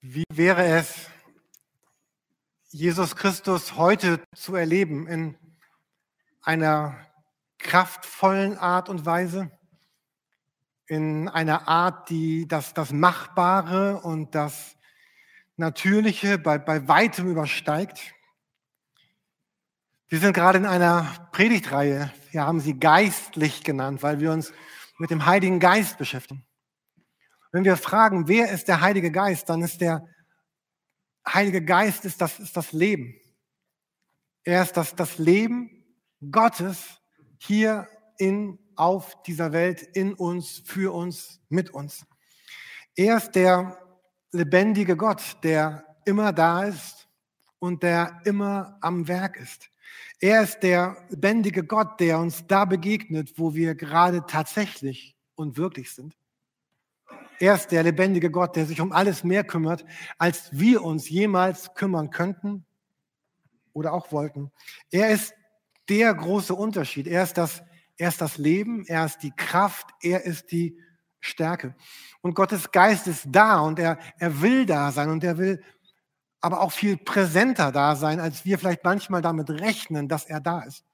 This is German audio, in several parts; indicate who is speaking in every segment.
Speaker 1: Wie wäre es, Jesus Christus heute zu erleben in einer kraftvollen Art und Weise, in einer Art, die das, das Machbare und das Natürliche bei, bei weitem übersteigt? Wir sind gerade in einer Predigtreihe. Wir haben sie geistlich genannt, weil wir uns mit dem Heiligen Geist beschäftigen. Wenn wir fragen, wer ist der Heilige Geist, dann ist der Heilige Geist ist das, ist das Leben. Er ist das, das Leben Gottes hier in, auf dieser Welt, in uns, für uns, mit uns. Er ist der lebendige Gott, der immer da ist und der immer am Werk ist. Er ist der lebendige Gott, der uns da begegnet, wo wir gerade tatsächlich und wirklich sind. Er ist der lebendige Gott, der sich um alles mehr kümmert, als wir uns jemals kümmern könnten oder auch wollten. Er ist der große Unterschied. Er ist das, er ist das Leben, er ist die Kraft, er ist die Stärke. Und Gottes Geist ist da und er, er will da sein und er will aber auch viel präsenter da sein, als wir vielleicht manchmal damit rechnen, dass er da ist.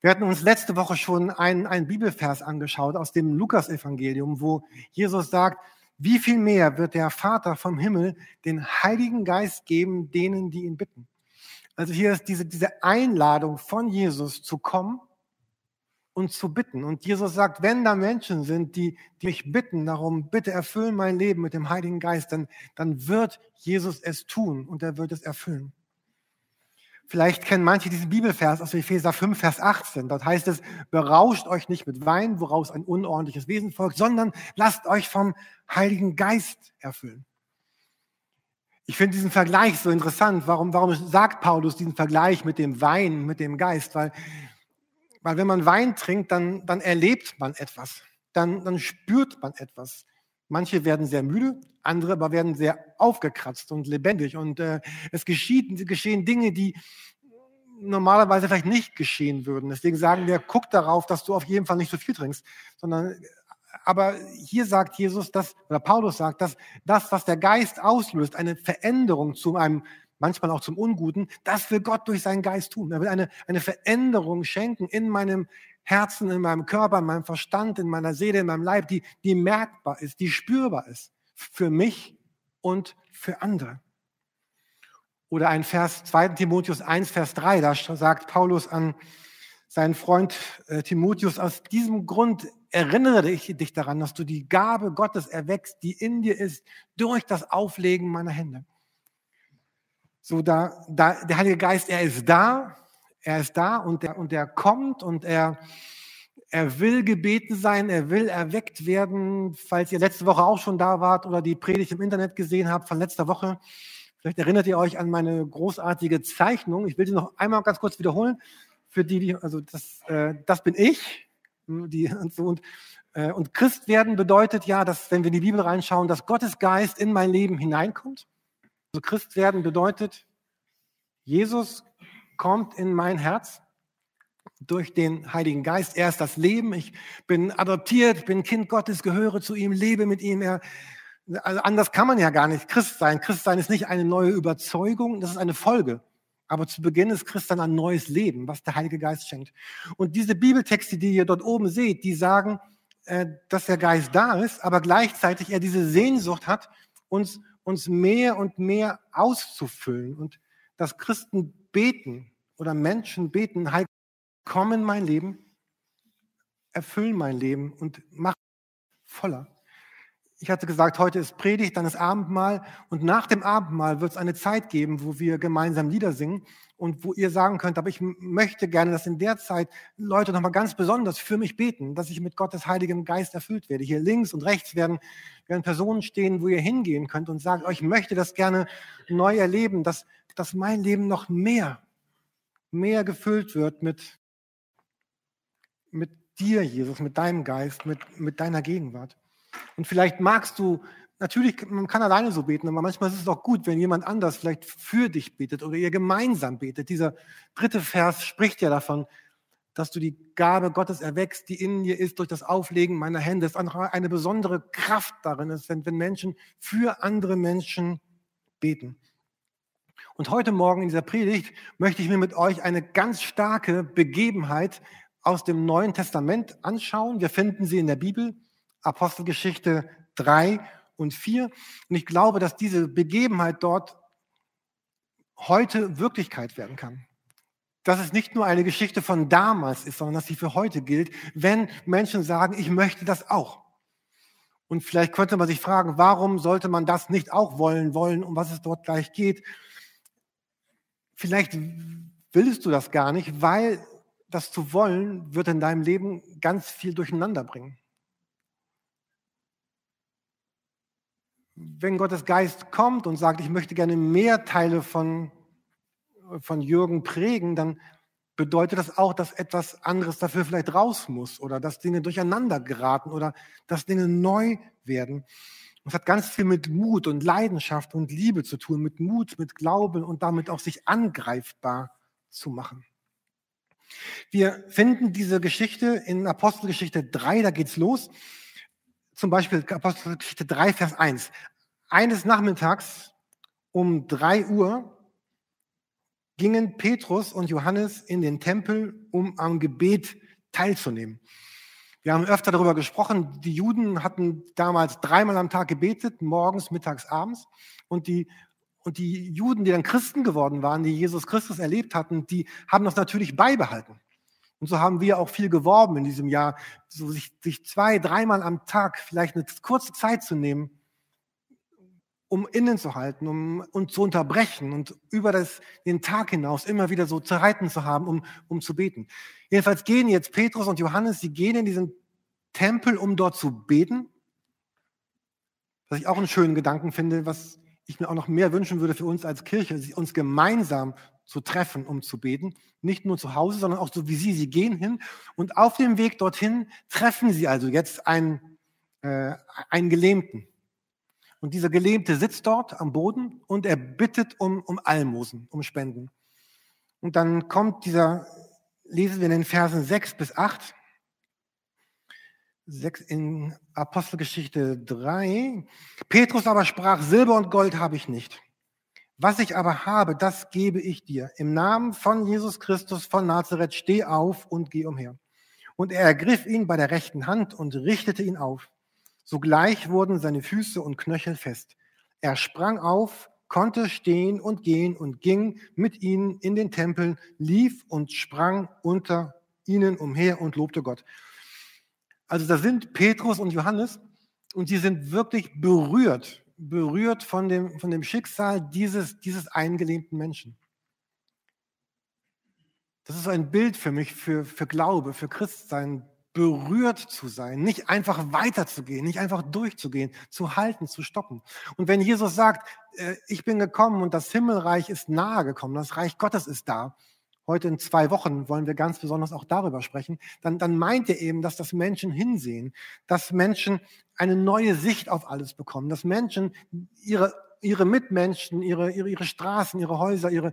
Speaker 1: Wir hatten uns letzte Woche schon einen, einen Bibelvers angeschaut aus dem Lukasevangelium, wo Jesus sagt, wie viel mehr wird der Vater vom Himmel den Heiligen Geist geben, denen, die ihn bitten. Also hier ist diese, diese Einladung von Jesus zu kommen und zu bitten. Und Jesus sagt, wenn da Menschen sind, die, die mich bitten darum, bitte erfüllen mein Leben mit dem Heiligen Geist, dann, dann wird Jesus es tun und er wird es erfüllen. Vielleicht kennen manche diesen Bibelvers aus Epheser 5, Vers 18. Dort heißt es, berauscht euch nicht mit Wein, woraus ein unordentliches Wesen folgt, sondern lasst euch vom Heiligen Geist erfüllen. Ich finde diesen Vergleich so interessant. Warum, warum sagt Paulus diesen Vergleich mit dem Wein, mit dem Geist? Weil weil wenn man Wein trinkt, dann, dann erlebt man etwas, dann, dann spürt man etwas. Manche werden sehr müde, andere aber werden sehr aufgekratzt und lebendig. Und äh, es geschieht, geschehen Dinge, die normalerweise vielleicht nicht geschehen würden. Deswegen sagen wir, guck darauf, dass du auf jeden Fall nicht so viel trinkst, sondern aber hier sagt Jesus, dass, oder Paulus sagt, dass das, was der Geist auslöst, eine Veränderung zu einem manchmal auch zum Unguten, das will Gott durch seinen Geist tun. Er will eine, eine Veränderung schenken in meinem Herzen, in meinem Körper, in meinem Verstand, in meiner Seele, in meinem Leib, die, die merkbar ist, die spürbar ist. Für mich und für andere. Oder ein Vers 2 Timotheus 1, Vers 3, da sagt Paulus an seinen Freund äh, Timotheus, aus diesem Grund erinnere ich dich daran, dass du die Gabe Gottes erwächst, die in dir ist, durch das Auflegen meiner Hände. So da, da, der Heilige Geist, er ist da, er ist da und er, und er kommt und er, er will gebeten sein, er will erweckt werden. Falls ihr letzte Woche auch schon da wart oder die Predigt im Internet gesehen habt von letzter Woche, vielleicht erinnert ihr euch an meine großartige Zeichnung. Ich will sie noch einmal ganz kurz wiederholen. Für die, die also das, äh, das bin ich. Die, und, so, und, äh, und Christ werden bedeutet ja, dass, wenn wir in die Bibel reinschauen, dass Gottes Geist in mein Leben hineinkommt. Also Christ werden bedeutet, Jesus kommt in mein Herz durch den Heiligen Geist. Er ist das Leben. Ich bin adoptiert, bin Kind Gottes, gehöre zu ihm, lebe mit ihm. Er, also anders kann man ja gar nicht Christ sein. Christ sein ist nicht eine neue Überzeugung, das ist eine Folge. Aber zu Beginn ist Christ dann ein neues Leben, was der Heilige Geist schenkt. Und diese Bibeltexte, die ihr dort oben seht, die sagen, äh, dass der Geist da ist, aber gleichzeitig er diese Sehnsucht hat, uns uns mehr und mehr auszufüllen und dass Christen beten oder Menschen beten, halt, komm in mein Leben, erfüll mein Leben und mach voller. Ich hatte gesagt, heute ist Predigt, dann ist Abendmahl und nach dem Abendmahl wird es eine Zeit geben, wo wir gemeinsam Lieder singen und wo ihr sagen könnt, aber ich möchte gerne, dass in der Zeit Leute nochmal ganz besonders für mich beten, dass ich mit Gottes Heiligem Geist erfüllt werde. Hier links und rechts werden, werden Personen stehen, wo ihr hingehen könnt und sagen, oh, ich möchte das gerne neu erleben, dass, dass mein Leben noch mehr, mehr gefüllt wird mit, mit dir, Jesus, mit deinem Geist, mit, mit deiner Gegenwart. Und vielleicht magst du, natürlich, man kann alleine so beten, aber manchmal ist es auch gut, wenn jemand anders vielleicht für dich betet oder ihr gemeinsam betet. Dieser dritte Vers spricht ja davon, dass du die Gabe Gottes erwächst, die in dir ist durch das Auflegen meiner Hände. Es ist eine besondere Kraft darin, ist, wenn, wenn Menschen für andere Menschen beten. Und heute Morgen in dieser Predigt möchte ich mir mit euch eine ganz starke Begebenheit aus dem Neuen Testament anschauen. Wir finden sie in der Bibel, Apostelgeschichte 3 und 4. Und ich glaube, dass diese Begebenheit dort heute Wirklichkeit werden kann. Dass es nicht nur eine Geschichte von damals ist, sondern dass sie für heute gilt, wenn Menschen sagen, ich möchte das auch. Und vielleicht könnte man sich fragen, warum sollte man das nicht auch wollen, wollen, um was es dort gleich geht? Vielleicht willst du das gar nicht, weil das zu wollen wird in deinem Leben ganz viel durcheinander bringen. Wenn Gottes Geist kommt und sagt, ich möchte gerne mehr Teile von, von Jürgen prägen, dann bedeutet das auch, dass etwas anderes dafür vielleicht raus muss oder dass Dinge durcheinander geraten oder dass Dinge neu werden. Es hat ganz viel mit Mut und Leidenschaft und Liebe zu tun, mit Mut, mit Glauben und damit auch sich angreifbar zu machen. Wir finden diese Geschichte in Apostelgeschichte 3, da geht's los. Zum Beispiel Apostelgeschichte 3, Vers 1. Eines Nachmittags um 3 Uhr gingen Petrus und Johannes in den Tempel, um am Gebet teilzunehmen. Wir haben öfter darüber gesprochen, die Juden hatten damals dreimal am Tag gebetet, morgens, mittags, abends. Und die, und die Juden, die dann Christen geworden waren, die Jesus Christus erlebt hatten, die haben das natürlich beibehalten. Und so haben wir auch viel geworben in diesem Jahr, so sich, sich zwei, dreimal am Tag vielleicht eine kurze Zeit zu nehmen, um innen zu halten, um uns zu unterbrechen und über das, den Tag hinaus immer wieder so Zeiten zu haben, um, um zu beten. Jedenfalls gehen jetzt Petrus und Johannes, sie gehen in diesen Tempel, um dort zu beten. Was ich auch einen schönen Gedanken finde, was ich mir auch noch mehr wünschen würde für uns als Kirche, uns gemeinsam zu treffen, um zu beten. Nicht nur zu Hause, sondern auch so wie Sie. Sie gehen hin und auf dem Weg dorthin treffen Sie also jetzt einen, äh, einen Gelähmten. Und dieser Gelähmte sitzt dort am Boden und er bittet um, um Almosen, um Spenden. Und dann kommt dieser, lesen wir in den Versen 6 bis 8, 6 in Apostelgeschichte 3. Petrus aber sprach, Silber und Gold habe ich nicht. Was ich aber habe, das gebe ich dir. Im Namen von Jesus Christus von Nazareth, steh auf und geh umher. Und er ergriff ihn bei der rechten Hand und richtete ihn auf. Sogleich wurden seine Füße und Knöchel fest. Er sprang auf, konnte stehen und gehen und ging mit ihnen in den Tempel, lief und sprang unter ihnen umher und lobte Gott. Also da sind Petrus und Johannes und sie sind wirklich berührt, berührt von dem, von dem Schicksal dieses, dieses eingelähmten Menschen. Das ist ein Bild für mich, für, für Glaube, für Christsein, berührt zu sein, nicht einfach weiterzugehen, nicht einfach durchzugehen, zu halten, zu stoppen. Und wenn Jesus sagt, äh, ich bin gekommen und das Himmelreich ist nahe gekommen, das Reich Gottes ist da, heute in zwei Wochen wollen wir ganz besonders auch darüber sprechen, dann, dann meint er eben, dass das Menschen hinsehen, dass Menschen eine neue Sicht auf alles bekommen, dass Menschen ihre ihre Mitmenschen, ihre, ihre, ihre Straßen, ihre Häuser, ihre,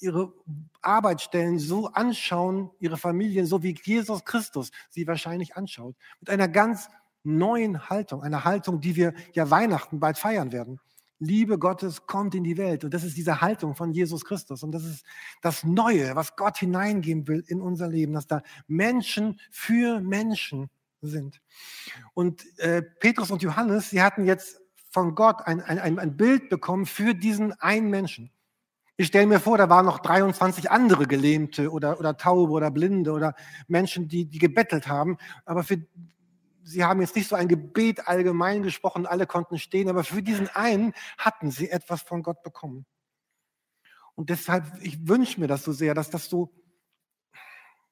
Speaker 1: ihre Arbeitsstellen so anschauen, ihre Familien, so wie Jesus Christus sie wahrscheinlich anschaut. Mit einer ganz neuen Haltung, einer Haltung, die wir ja Weihnachten bald feiern werden. Liebe Gottes kommt in die Welt. Und das ist diese Haltung von Jesus Christus. Und das ist das Neue, was Gott hineingeben will in unser Leben, dass da Menschen für Menschen sind. Und äh, Petrus und Johannes, sie hatten jetzt von Gott ein, ein, ein Bild bekommen für diesen einen Menschen. Ich stelle mir vor, da waren noch 23 andere Gelähmte oder, oder Taube oder Blinde oder Menschen, die, die gebettelt haben. Aber für, sie haben jetzt nicht so ein Gebet allgemein gesprochen, alle konnten stehen, aber für diesen einen hatten sie etwas von Gott bekommen. Und deshalb, ich wünsche mir das so sehr, dass das so,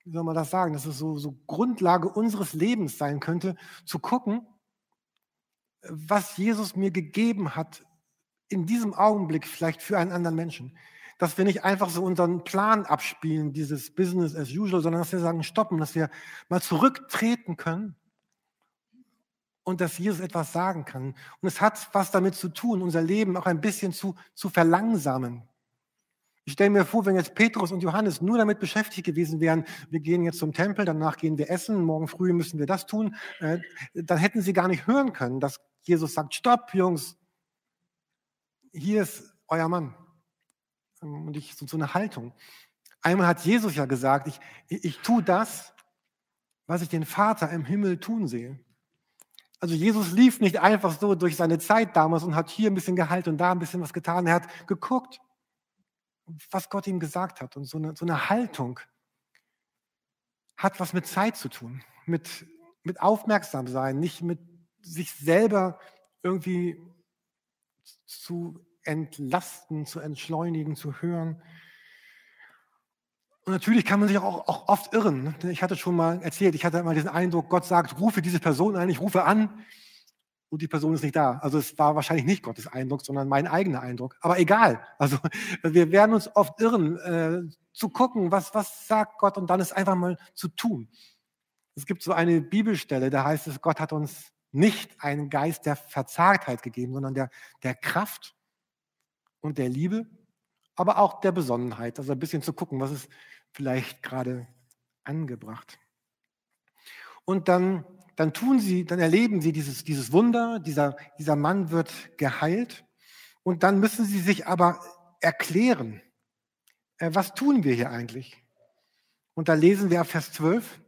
Speaker 1: wie soll man das sagen, dass es so, so Grundlage unseres Lebens sein könnte, zu gucken, was Jesus mir gegeben hat, in diesem Augenblick vielleicht für einen anderen Menschen. Dass wir nicht einfach so unseren Plan abspielen, dieses Business as usual, sondern dass wir sagen, stoppen, dass wir mal zurücktreten können und dass Jesus etwas sagen kann. Und es hat was damit zu tun, unser Leben auch ein bisschen zu, zu verlangsamen. Ich stelle mir vor, wenn jetzt Petrus und Johannes nur damit beschäftigt gewesen wären, wir gehen jetzt zum Tempel, danach gehen wir essen, morgen früh müssen wir das tun, äh, dann hätten sie gar nicht hören können, dass Jesus sagt, stopp, Jungs, hier ist euer Mann. Und ich, so, so eine Haltung. Einmal hat Jesus ja gesagt, ich, ich, ich tue das, was ich den Vater im Himmel tun sehe. Also Jesus lief nicht einfach so durch seine Zeit damals und hat hier ein bisschen gehalten und da ein bisschen was getan. Er hat geguckt, was Gott ihm gesagt hat. Und so eine, so eine Haltung hat was mit Zeit zu tun, mit, mit aufmerksam sein, nicht mit sich selber irgendwie zu entlasten, zu entschleunigen, zu hören. Und natürlich kann man sich auch, auch oft irren. Ich hatte schon mal erzählt, ich hatte immer diesen Eindruck, Gott sagt, rufe diese Person ein, ich rufe an und die Person ist nicht da. Also es war wahrscheinlich nicht Gottes Eindruck, sondern mein eigener Eindruck. Aber egal. Also wir werden uns oft irren, äh, zu gucken, was, was sagt Gott und dann es einfach mal zu tun. Es gibt so eine Bibelstelle, da heißt es, Gott hat uns nicht einen Geist der Verzagtheit gegeben, sondern der, der Kraft und der Liebe, aber auch der Besonnenheit. Also ein bisschen zu gucken, was ist vielleicht gerade angebracht. Und dann, dann tun sie, dann erleben sie dieses, dieses Wunder, dieser, dieser Mann wird geheilt. Und dann müssen sie sich aber erklären, äh, was tun wir hier eigentlich? Und da lesen wir ab Vers 12,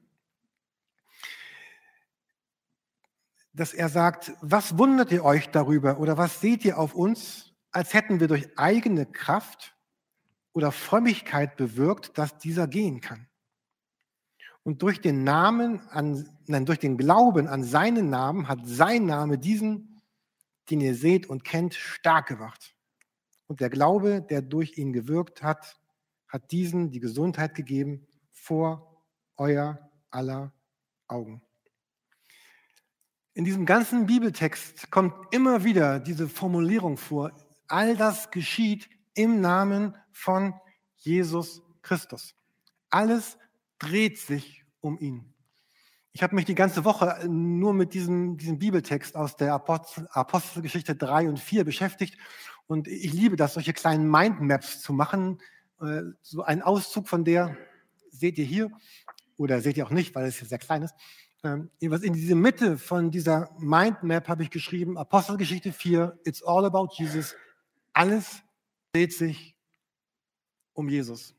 Speaker 1: dass er sagt, was wundert ihr euch darüber oder was seht ihr auf uns, als hätten wir durch eigene Kraft oder Frömmigkeit bewirkt, dass dieser gehen kann. Und durch den Namen an, nein, durch den Glauben an seinen Namen hat sein Name diesen, den ihr seht und kennt, stark gemacht. Und der Glaube, der durch ihn gewirkt hat, hat diesen die Gesundheit gegeben vor euer aller Augen. In diesem ganzen Bibeltext kommt immer wieder diese Formulierung vor, all das geschieht im Namen von Jesus Christus. Alles dreht sich um ihn. Ich habe mich die ganze Woche nur mit diesem, diesem Bibeltext aus der Apostel, Apostelgeschichte 3 und 4 beschäftigt. Und ich liebe das, solche kleinen Mindmaps zu machen. Äh, so ein Auszug von der seht ihr hier oder seht ihr auch nicht, weil es hier sehr klein ist. Ähm, in diese Mitte von dieser Mindmap habe ich geschrieben, Apostelgeschichte 4, It's all about Jesus. Alles dreht sich um Jesus.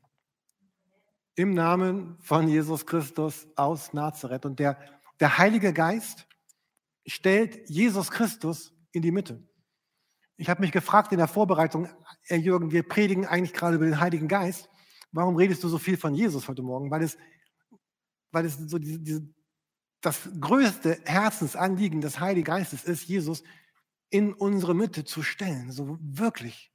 Speaker 1: Im Namen von Jesus Christus aus Nazareth. Und der, der Heilige Geist stellt Jesus Christus in die Mitte. Ich habe mich gefragt in der Vorbereitung, Herr Jürgen, wir predigen eigentlich gerade über den Heiligen Geist. Warum redest du so viel von Jesus heute Morgen? Weil es, weil es so diese, diese das größte Herzensanliegen des Heiligen Geistes ist, Jesus in unsere Mitte zu stellen. So wirklich.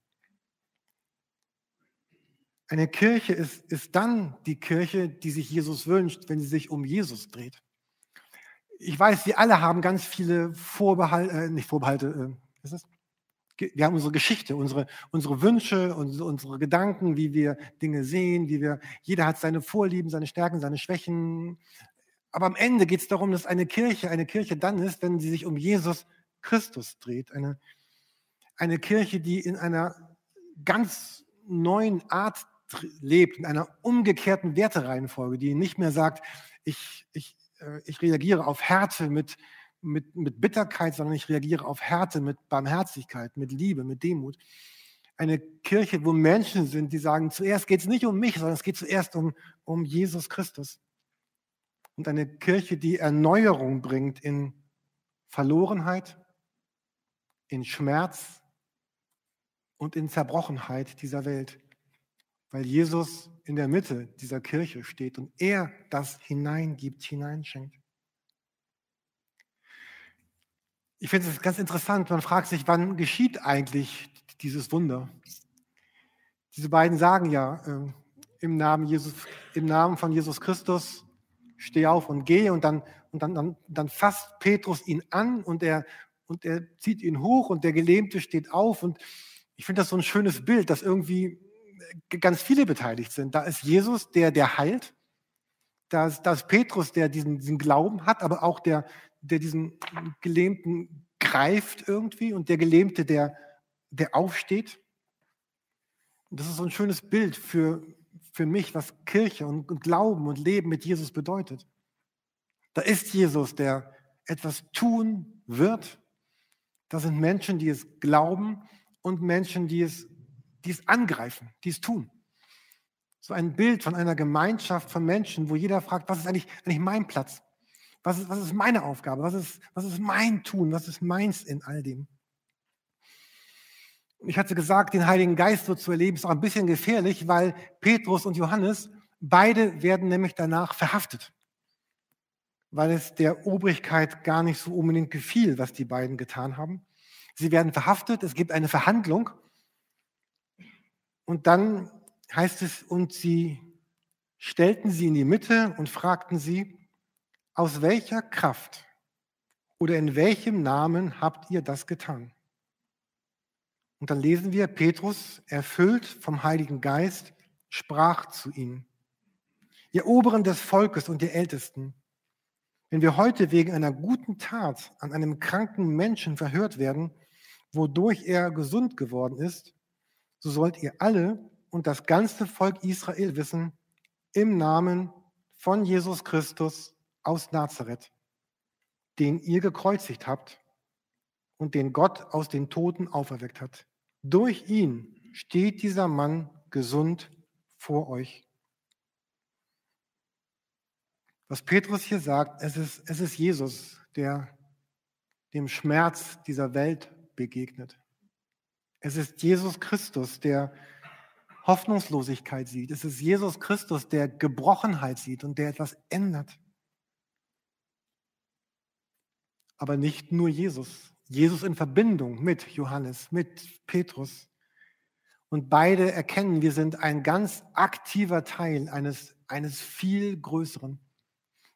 Speaker 1: Eine Kirche ist, ist dann die Kirche, die sich Jesus wünscht, wenn sie sich um Jesus dreht. Ich weiß, wir alle haben ganz viele Vorbehalte, äh, nicht Vorbehalte, äh, ist das? Wir haben unsere Geschichte, unsere, unsere Wünsche, unsere, unsere Gedanken, wie wir Dinge sehen, wie wir, jeder hat seine Vorlieben, seine Stärken, seine Schwächen, aber am Ende geht es darum, dass eine Kirche eine Kirche dann ist, wenn sie sich um Jesus Christus dreht. Eine, eine Kirche, die in einer ganz neuen Art lebt, in einer umgekehrten Wertereihenfolge, die nicht mehr sagt, ich, ich, äh, ich reagiere auf Härte mit, mit, mit Bitterkeit, sondern ich reagiere auf Härte mit Barmherzigkeit, mit Liebe, mit Demut. Eine Kirche, wo Menschen sind, die sagen, zuerst geht es nicht um mich, sondern es geht zuerst um, um Jesus Christus und eine Kirche, die Erneuerung bringt in Verlorenheit, in Schmerz und in Zerbrochenheit dieser Welt, weil Jesus in der Mitte dieser Kirche steht und er das hineingibt, hineinschenkt. Ich finde es ganz interessant, man fragt sich, wann geschieht eigentlich dieses Wunder? Diese beiden sagen ja äh, im, Namen Jesus, im Namen von Jesus Christus steh auf und gehe. Und dann, und dann, dann, dann fasst Petrus ihn an und er, und er zieht ihn hoch und der Gelähmte steht auf. Und ich finde das so ein schönes Bild, dass irgendwie ganz viele beteiligt sind. Da ist Jesus, der, der heilt. Da ist, da ist Petrus, der diesen, diesen Glauben hat, aber auch der, der diesen Gelähmten greift irgendwie und der Gelähmte, der, der aufsteht. Und das ist so ein schönes Bild für, für mich, was Kirche und, und Glauben und Leben mit Jesus bedeutet. Da ist Jesus, der etwas tun wird. Da sind Menschen, die es glauben und Menschen, die es die es angreifen, die es tun. So ein Bild von einer Gemeinschaft von Menschen, wo jeder fragt, was ist eigentlich, eigentlich mein Platz? Was ist, was ist meine Aufgabe? Was ist, was ist mein Tun? Was ist meins in all dem? Ich hatte gesagt, den Heiligen Geist so zu erleben, ist auch ein bisschen gefährlich, weil Petrus und Johannes, beide werden nämlich danach verhaftet, weil es der Obrigkeit gar nicht so unbedingt gefiel, was die beiden getan haben. Sie werden verhaftet, es gibt eine Verhandlung und dann heißt es, und sie stellten sie in die Mitte und fragten sie, aus welcher Kraft oder in welchem Namen habt ihr das getan? Und dann lesen wir, Petrus, erfüllt vom Heiligen Geist, sprach zu ihnen, ihr Oberen des Volkes und ihr Ältesten, wenn wir heute wegen einer guten Tat an einem kranken Menschen verhört werden, wodurch er gesund geworden ist, so sollt ihr alle und das ganze Volk Israel wissen, im Namen von Jesus Christus aus Nazareth, den ihr gekreuzigt habt und den Gott aus den Toten auferweckt hat. Durch ihn steht dieser Mann gesund vor euch. Was Petrus hier sagt, es ist, es ist Jesus, der dem Schmerz dieser Welt begegnet. Es ist Jesus Christus, der Hoffnungslosigkeit sieht. Es ist Jesus Christus, der Gebrochenheit sieht und der etwas ändert. Aber nicht nur Jesus. Jesus in Verbindung mit Johannes, mit Petrus. Und beide erkennen, wir sind ein ganz aktiver Teil eines, eines viel größeren.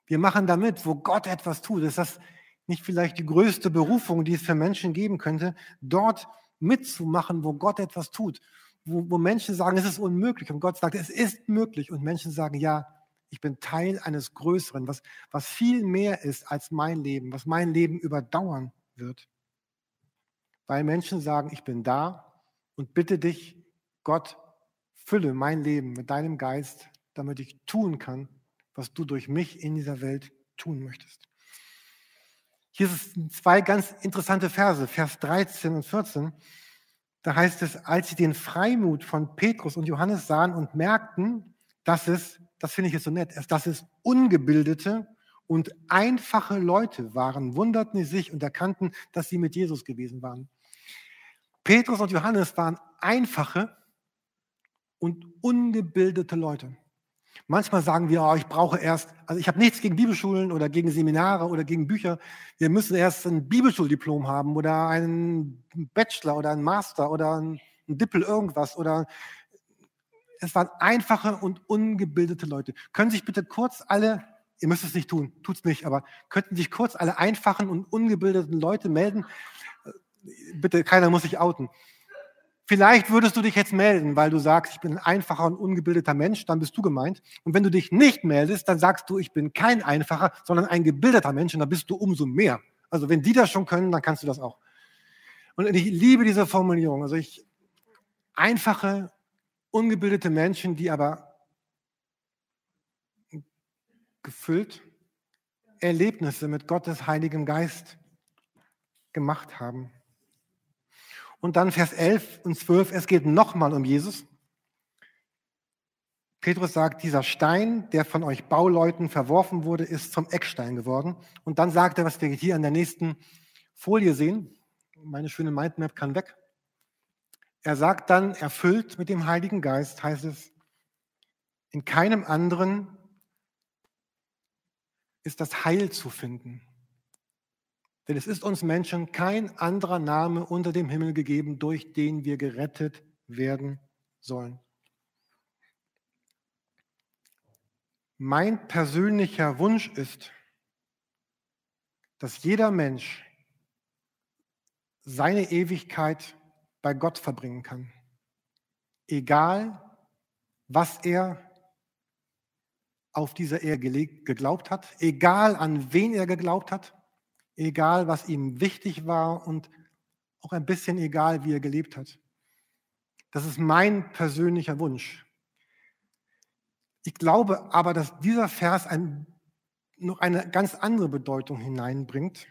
Speaker 1: Wir machen damit, wo Gott etwas tut. Ist das nicht vielleicht die größte Berufung, die es für Menschen geben könnte, dort mitzumachen, wo Gott etwas tut? wo, wo Menschen sagen, es ist unmöglich und Gott sagt, es ist möglich und Menschen sagen, ja, ich bin Teil eines Größeren, was, was viel mehr ist als mein Leben, was mein Leben überdauern wird. Weil Menschen sagen, ich bin da und bitte dich, Gott, fülle mein Leben mit deinem Geist, damit ich tun kann, was du durch mich in dieser Welt tun möchtest. Hier sind zwei ganz interessante Verse, Vers 13 und 14. Da heißt es, als sie den Freimut von Petrus und Johannes sahen und merkten, dass es, das finde ich jetzt so nett, dass es ungebildete und einfache Leute waren, wunderten sie sich und erkannten, dass sie mit Jesus gewesen waren. Petrus und Johannes waren einfache und ungebildete Leute. Manchmal sagen wir, oh, ich brauche erst, also ich habe nichts gegen Bibelschulen oder gegen Seminare oder gegen Bücher. Wir müssen erst ein Bibelschuldiplom haben oder einen Bachelor oder einen Master oder ein Dippel irgendwas oder es waren einfache und ungebildete Leute. Können sich bitte kurz alle, ihr müsst es nicht tun, tut's nicht, aber könnten sich kurz alle einfachen und ungebildeten Leute melden? Bitte, keiner muss sich outen. Vielleicht würdest du dich jetzt melden, weil du sagst, ich bin ein einfacher und ungebildeter Mensch, dann bist du gemeint. Und wenn du dich nicht meldest, dann sagst du, ich bin kein einfacher, sondern ein gebildeter Mensch und dann bist du umso mehr. Also wenn die das schon können, dann kannst du das auch. Und ich liebe diese Formulierung. Also ich, einfache, ungebildete Menschen, die aber gefüllt Erlebnisse mit Gottes Heiligem Geist gemacht haben. Und dann Vers 11 und 12, es geht nochmal um Jesus. Petrus sagt, dieser Stein, der von euch Bauleuten verworfen wurde, ist zum Eckstein geworden. Und dann sagt er, was wir hier an der nächsten Folie sehen. Meine schöne Mindmap kann weg. Er sagt dann, erfüllt mit dem Heiligen Geist, heißt es, in keinem anderen ist das Heil zu finden. Denn es ist uns Menschen kein anderer Name unter dem Himmel gegeben, durch den wir gerettet werden sollen. Mein persönlicher Wunsch ist, dass jeder Mensch seine Ewigkeit bei Gott verbringen kann. Egal, was er auf dieser Erde geglaubt hat, egal an wen er geglaubt hat, egal was ihm wichtig war und auch ein bisschen egal, wie er gelebt hat. Das ist mein persönlicher Wunsch. Ich glaube aber, dass dieser Vers ein, noch eine ganz andere Bedeutung hineinbringt.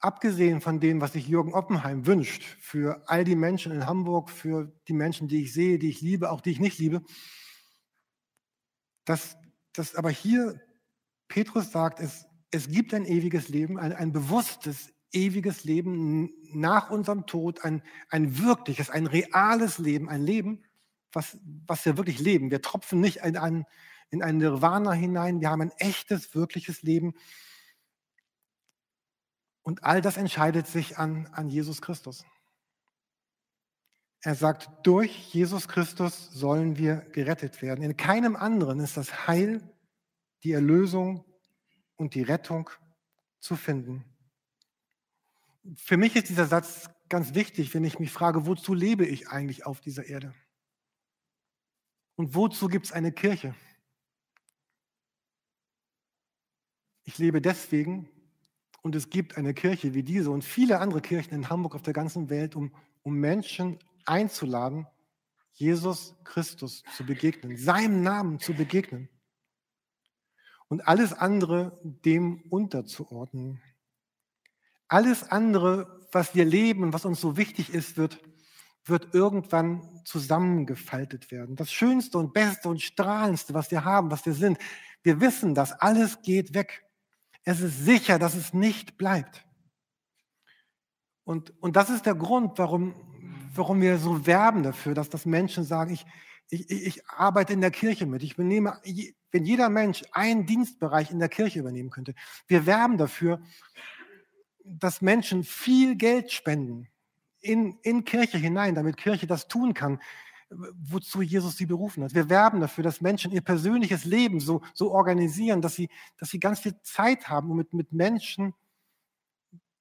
Speaker 1: abgesehen von dem, was sich Jürgen Oppenheim wünscht, für all die Menschen in Hamburg, für die Menschen, die ich sehe, die ich liebe, auch die ich nicht liebe, dass, dass aber hier Petrus sagt, es, es gibt ein ewiges Leben, ein, ein bewusstes, ewiges Leben nach unserem Tod, ein, ein wirkliches, ein reales Leben, ein Leben, was, was wir wirklich leben. Wir tropfen nicht in ein, in ein Nirvana hinein, wir haben ein echtes, wirkliches Leben. Und all das entscheidet sich an, an Jesus Christus. Er sagt, durch Jesus Christus sollen wir gerettet werden. In keinem anderen ist das Heil, die Erlösung und die Rettung zu finden. Für mich ist dieser Satz ganz wichtig, wenn ich mich frage, wozu lebe ich eigentlich auf dieser Erde? Und wozu gibt es eine Kirche? Ich lebe deswegen und es gibt eine Kirche wie diese und viele andere Kirchen in Hamburg auf der ganzen Welt, um, um Menschen einzuladen, Jesus Christus zu begegnen, seinem Namen zu begegnen und alles andere dem unterzuordnen. Alles andere, was wir leben was uns so wichtig ist, wird, wird irgendwann zusammengefaltet werden. Das Schönste und Beste und Strahlendste, was wir haben, was wir sind, wir wissen das, alles geht weg. Es ist sicher, dass es nicht bleibt. Und, und das ist der Grund, warum, warum wir so werben dafür, dass das Menschen sagen, ich, ich, ich arbeite in der Kirche mit. Ich benehme, wenn jeder Mensch einen Dienstbereich in der Kirche übernehmen könnte. Wir werben dafür, dass Menschen viel Geld spenden in, in Kirche hinein, damit Kirche das tun kann, wozu Jesus sie berufen hat. Wir werben dafür, dass Menschen ihr persönliches Leben so, so organisieren, dass sie, dass sie ganz viel Zeit haben, um mit, mit Menschen,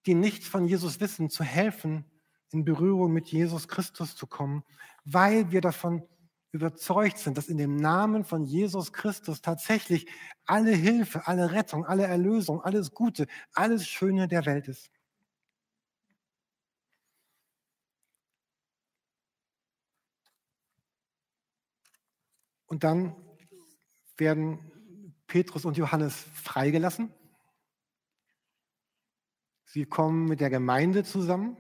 Speaker 1: die nichts von Jesus wissen, zu helfen, in Berührung mit Jesus Christus zu kommen, weil wir davon überzeugt sind, dass in dem Namen von Jesus Christus tatsächlich alle Hilfe, alle Rettung, alle Erlösung, alles Gute, alles Schöne der Welt ist. Und dann werden Petrus und Johannes freigelassen. Sie kommen mit der Gemeinde zusammen.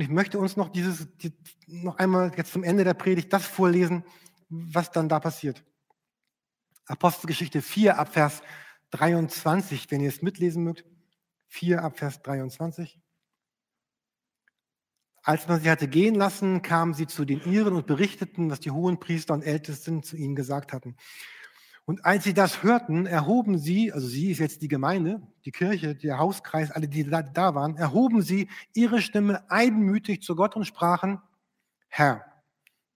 Speaker 1: Und ich möchte uns noch dieses, die, noch einmal jetzt zum Ende der Predigt das vorlesen, was dann da passiert. Apostelgeschichte 4 ab Vers 23, wenn ihr es mitlesen mögt. 4 ab Vers 23. Als man sie hatte gehen lassen, kamen sie zu den Iren und berichteten, was die hohen Priester und Ältesten zu ihnen gesagt hatten. Und als sie das hörten, erhoben sie, also sie ist jetzt die Gemeinde, die Kirche, der Hauskreis, alle, die da, waren, erhoben sie ihre Stimme einmütig zu Gott und sprachen, Herr,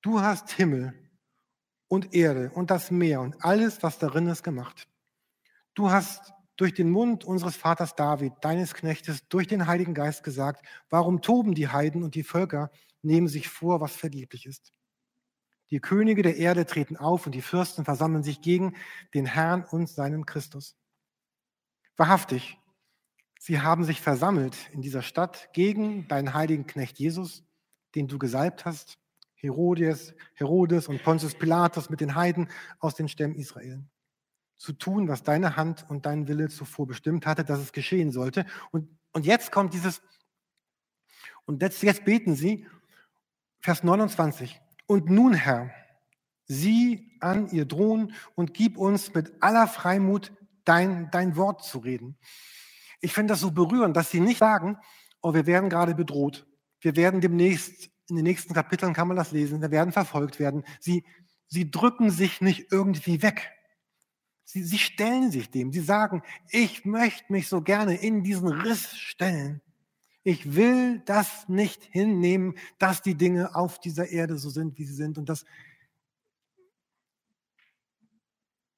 Speaker 1: du hast Himmel und Erde und das Meer und alles, was darin ist, gemacht. Du hast durch den Mund unseres Vaters David, deines Knechtes, durch den Heiligen Geist gesagt, warum toben die Heiden und die Völker, nehmen sich vor, was vergeblich ist. Die Könige der Erde treten auf und die Fürsten versammeln sich gegen den Herrn und seinen Christus. Wahrhaftig, sie haben sich versammelt in dieser Stadt gegen deinen heiligen Knecht Jesus, den du gesalbt hast, Herodes, Herodes und Pontius Pilatus mit den Heiden aus den Stämmen Israel. Zu tun, was deine Hand und dein Wille zuvor bestimmt hatte, dass es geschehen sollte. Und, und jetzt kommt dieses, und jetzt, jetzt beten sie, Vers 29. Und nun, Herr, sieh an ihr Drohen und gib uns mit aller Freimut dein, dein Wort zu reden. Ich finde das so berührend, dass sie nicht sagen, oh, wir werden gerade bedroht. Wir werden demnächst, in den nächsten Kapiteln kann man das lesen, wir werden verfolgt werden. Sie, sie drücken sich nicht irgendwie weg. Sie, sie stellen sich dem. Sie sagen, ich möchte mich so gerne in diesen Riss stellen. Ich will das nicht hinnehmen, dass die Dinge auf dieser Erde so sind, wie sie sind und dass,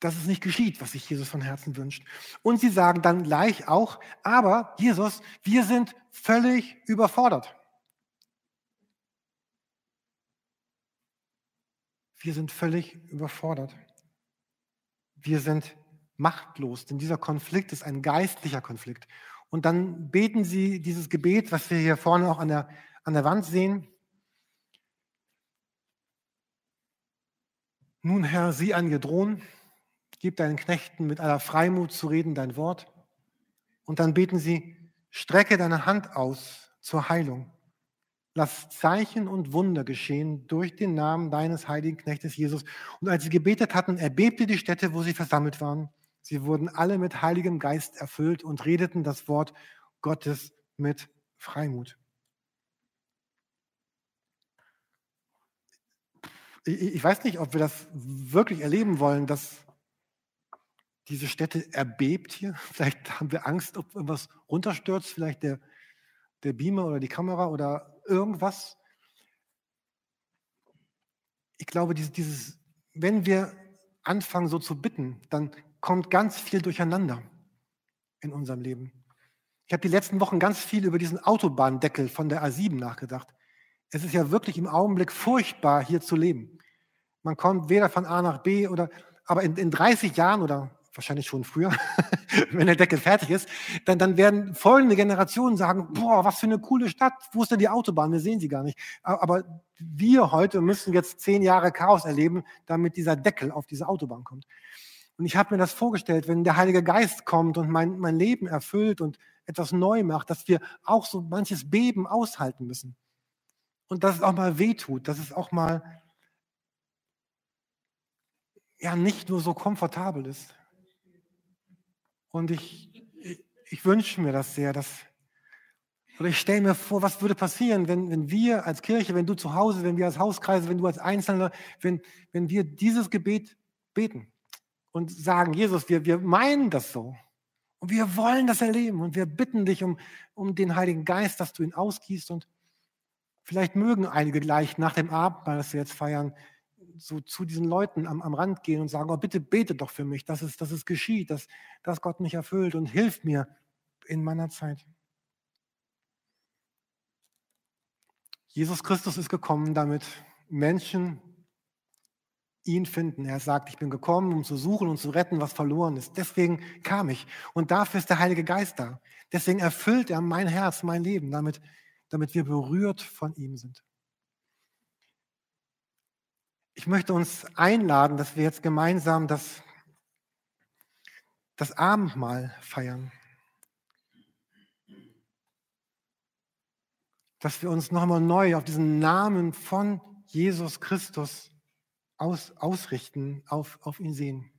Speaker 1: dass es nicht geschieht, was sich Jesus von Herzen wünscht. Und sie sagen dann gleich auch, aber Jesus, wir sind völlig überfordert. Wir sind völlig überfordert. Wir sind machtlos, denn dieser Konflikt ist ein geistlicher Konflikt. Und dann beten sie dieses Gebet, was wir hier vorne auch an der, an der Wand sehen. Nun, Herr, sieh an ihr drohen, gib deinen Knechten mit aller Freimut zu reden dein Wort. Und dann beten sie, Strecke deine Hand aus zur Heilung. Lass Zeichen und Wunder geschehen durch den Namen deines heiligen Knechtes Jesus. Und als sie gebetet hatten, erbebte die Stätte, wo sie versammelt waren. Sie wurden alle mit Heiligem Geist erfüllt und redeten das Wort Gottes mit Freimut. Ich weiß nicht, ob wir das wirklich erleben wollen, dass diese Stätte erbebt hier. Vielleicht haben wir Angst, ob irgendwas runterstürzt, vielleicht der, der Beamer oder die Kamera oder irgendwas. Ich glaube, dieses, dieses, wenn wir anfangen so zu bitten, dann kommt ganz viel durcheinander in unserem Leben. Ich habe die letzten Wochen ganz viel über diesen Autobahndeckel von der A7 nachgedacht. Es ist ja wirklich im Augenblick furchtbar, hier zu leben. Man kommt weder von A nach B oder, aber in, in 30 Jahren oder wahrscheinlich schon früher, wenn der Deckel fertig ist, dann, dann werden folgende Generationen sagen, boah, was für eine coole Stadt, wo ist denn die Autobahn? Wir sehen sie gar nicht. Aber wir heute müssen jetzt zehn Jahre Chaos erleben, damit dieser Deckel auf diese Autobahn kommt. Und ich habe mir das vorgestellt, wenn der Heilige Geist kommt und mein, mein Leben erfüllt und etwas neu macht, dass wir auch so manches Beben aushalten müssen. Und dass es auch mal wehtut, dass es auch mal ja nicht nur so komfortabel ist. Und ich, ich, ich wünsche mir das sehr, dass, oder ich stelle mir vor, was würde passieren, wenn, wenn wir als Kirche, wenn du zu Hause, wenn wir als Hauskreise, wenn du als Einzelner, wenn, wenn wir dieses Gebet beten und sagen, Jesus, wir, wir meinen das so. Und wir wollen das erleben und wir bitten dich um, um den Heiligen Geist, dass du ihn ausgießt und vielleicht mögen einige gleich nach dem Abendmahl, das wir jetzt feiern, so zu diesen Leuten am, am Rand gehen und sagen, oh, bitte bete doch für mich, dass es, dass es geschieht, dass, dass Gott mich erfüllt und hilft mir in meiner Zeit. Jesus Christus ist gekommen, damit Menschen ihn finden. Er sagt, ich bin gekommen, um zu suchen und zu retten, was verloren ist. Deswegen kam ich. Und dafür ist der Heilige Geist da. Deswegen erfüllt er mein Herz, mein Leben, damit, damit wir berührt von ihm sind. Ich möchte uns einladen, dass wir jetzt gemeinsam das, das Abendmahl feiern. Dass wir uns nochmal neu auf diesen Namen von Jesus Christus aus, ausrichten, auf, auf ihn sehen.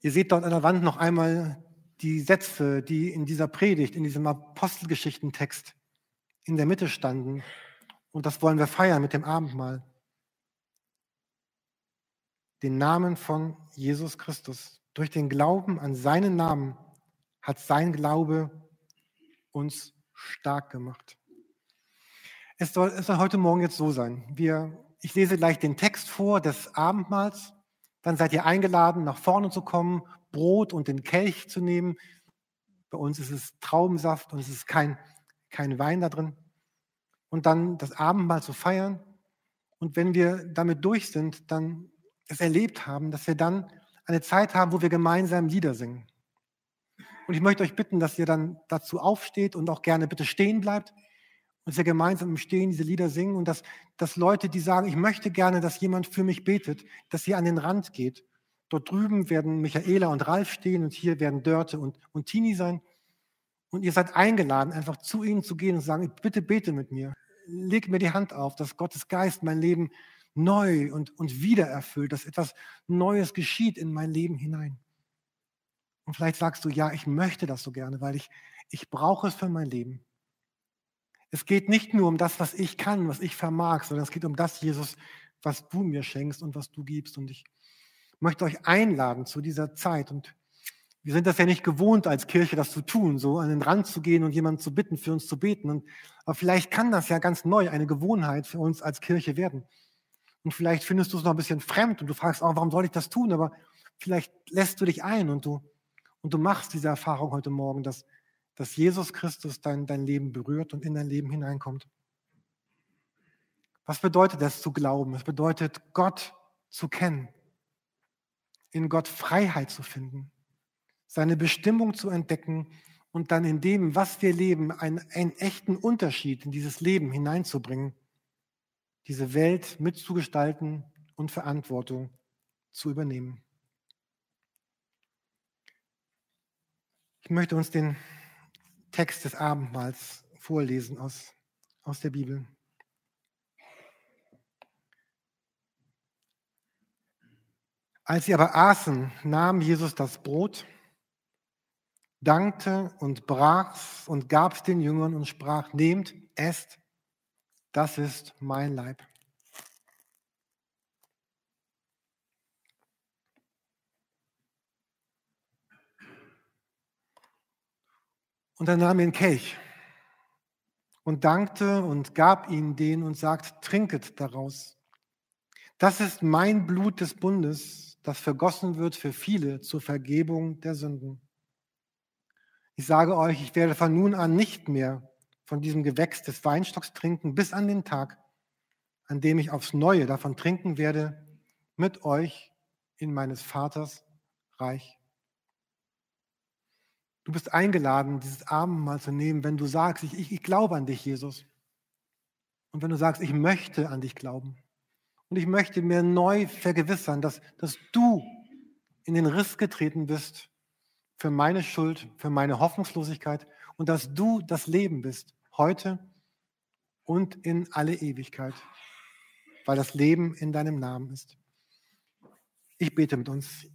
Speaker 1: Ihr seht dort an der Wand noch einmal die Sätze, die in dieser Predigt, in diesem Apostelgeschichtentext in der Mitte standen. Und das wollen wir feiern mit dem Abendmahl. Den Namen von Jesus Christus. Durch den Glauben an seinen Namen hat sein Glaube uns stark gemacht. Es soll, es soll heute Morgen jetzt so sein. Wir, ich lese gleich den Text vor des Abendmahls. Dann seid ihr eingeladen, nach vorne zu kommen, Brot und den Kelch zu nehmen. Bei uns ist es Traubensaft und es ist kein, kein Wein da drin und dann das Abendmahl zu feiern. Und wenn wir damit durch sind, dann es erlebt haben, dass wir dann eine Zeit haben, wo wir gemeinsam Lieder singen. Und ich möchte euch bitten, dass ihr dann dazu aufsteht und auch gerne bitte stehen bleibt und wir gemeinsam im Stehen diese Lieder singen und dass, dass Leute, die sagen, ich möchte gerne, dass jemand für mich betet, dass ihr an den Rand geht. Dort drüben werden Michaela und Ralf stehen und hier werden Dörte und, und Tini sein. Und ihr seid eingeladen, einfach zu ihnen zu gehen und zu sagen, bitte bete mit mir. Leg mir die Hand auf, dass Gottes Geist mein Leben neu und, und wieder erfüllt, dass etwas Neues geschieht in mein Leben hinein. Und vielleicht sagst du, ja, ich möchte das so gerne, weil ich, ich brauche es für mein Leben. Es geht nicht nur um das, was ich kann, was ich vermag, sondern es geht um das, Jesus, was du mir schenkst und was du gibst. Und ich möchte euch einladen zu dieser Zeit und wir sind das ja nicht gewohnt als Kirche, das zu tun, so an den Rand zu gehen und jemanden zu bitten, für uns zu beten. Und, aber vielleicht kann das ja ganz neu eine Gewohnheit für uns als Kirche werden. Und vielleicht findest du es noch ein bisschen fremd und du fragst auch, warum soll ich das tun? Aber vielleicht lässt du dich ein und du, und du machst diese Erfahrung heute Morgen, dass, dass Jesus Christus dein, dein Leben berührt und in dein Leben hineinkommt. Was bedeutet das zu glauben? Es bedeutet, Gott zu kennen, in Gott Freiheit zu finden seine Bestimmung zu entdecken und dann in dem, was wir leben, einen, einen echten Unterschied in dieses Leben hineinzubringen, diese Welt mitzugestalten und Verantwortung zu übernehmen. Ich möchte uns den Text des Abendmahls vorlesen aus, aus der Bibel. Als sie aber aßen, nahm Jesus das Brot, dankte und brach's und gab's den Jüngern und sprach, nehmt, esst, das ist mein Leib. Und er nahm den Kelch und dankte und gab ihnen den und sagt, trinket daraus. Das ist mein Blut des Bundes, das vergossen wird für viele zur Vergebung der Sünden. Ich sage euch, ich werde von nun an nicht mehr von diesem Gewächs des Weinstocks trinken, bis an den Tag, an dem ich aufs Neue davon trinken werde, mit euch in meines Vaters Reich. Du bist eingeladen, dieses Abendmahl zu nehmen, wenn du sagst, ich, ich, ich glaube an dich, Jesus. Und wenn du sagst, ich möchte an dich glauben. Und ich möchte mir neu vergewissern, dass, dass du in den Riss getreten bist für meine Schuld, für meine Hoffnungslosigkeit und dass du das Leben bist, heute und in alle Ewigkeit, weil das Leben in deinem Namen ist. Ich bete mit uns.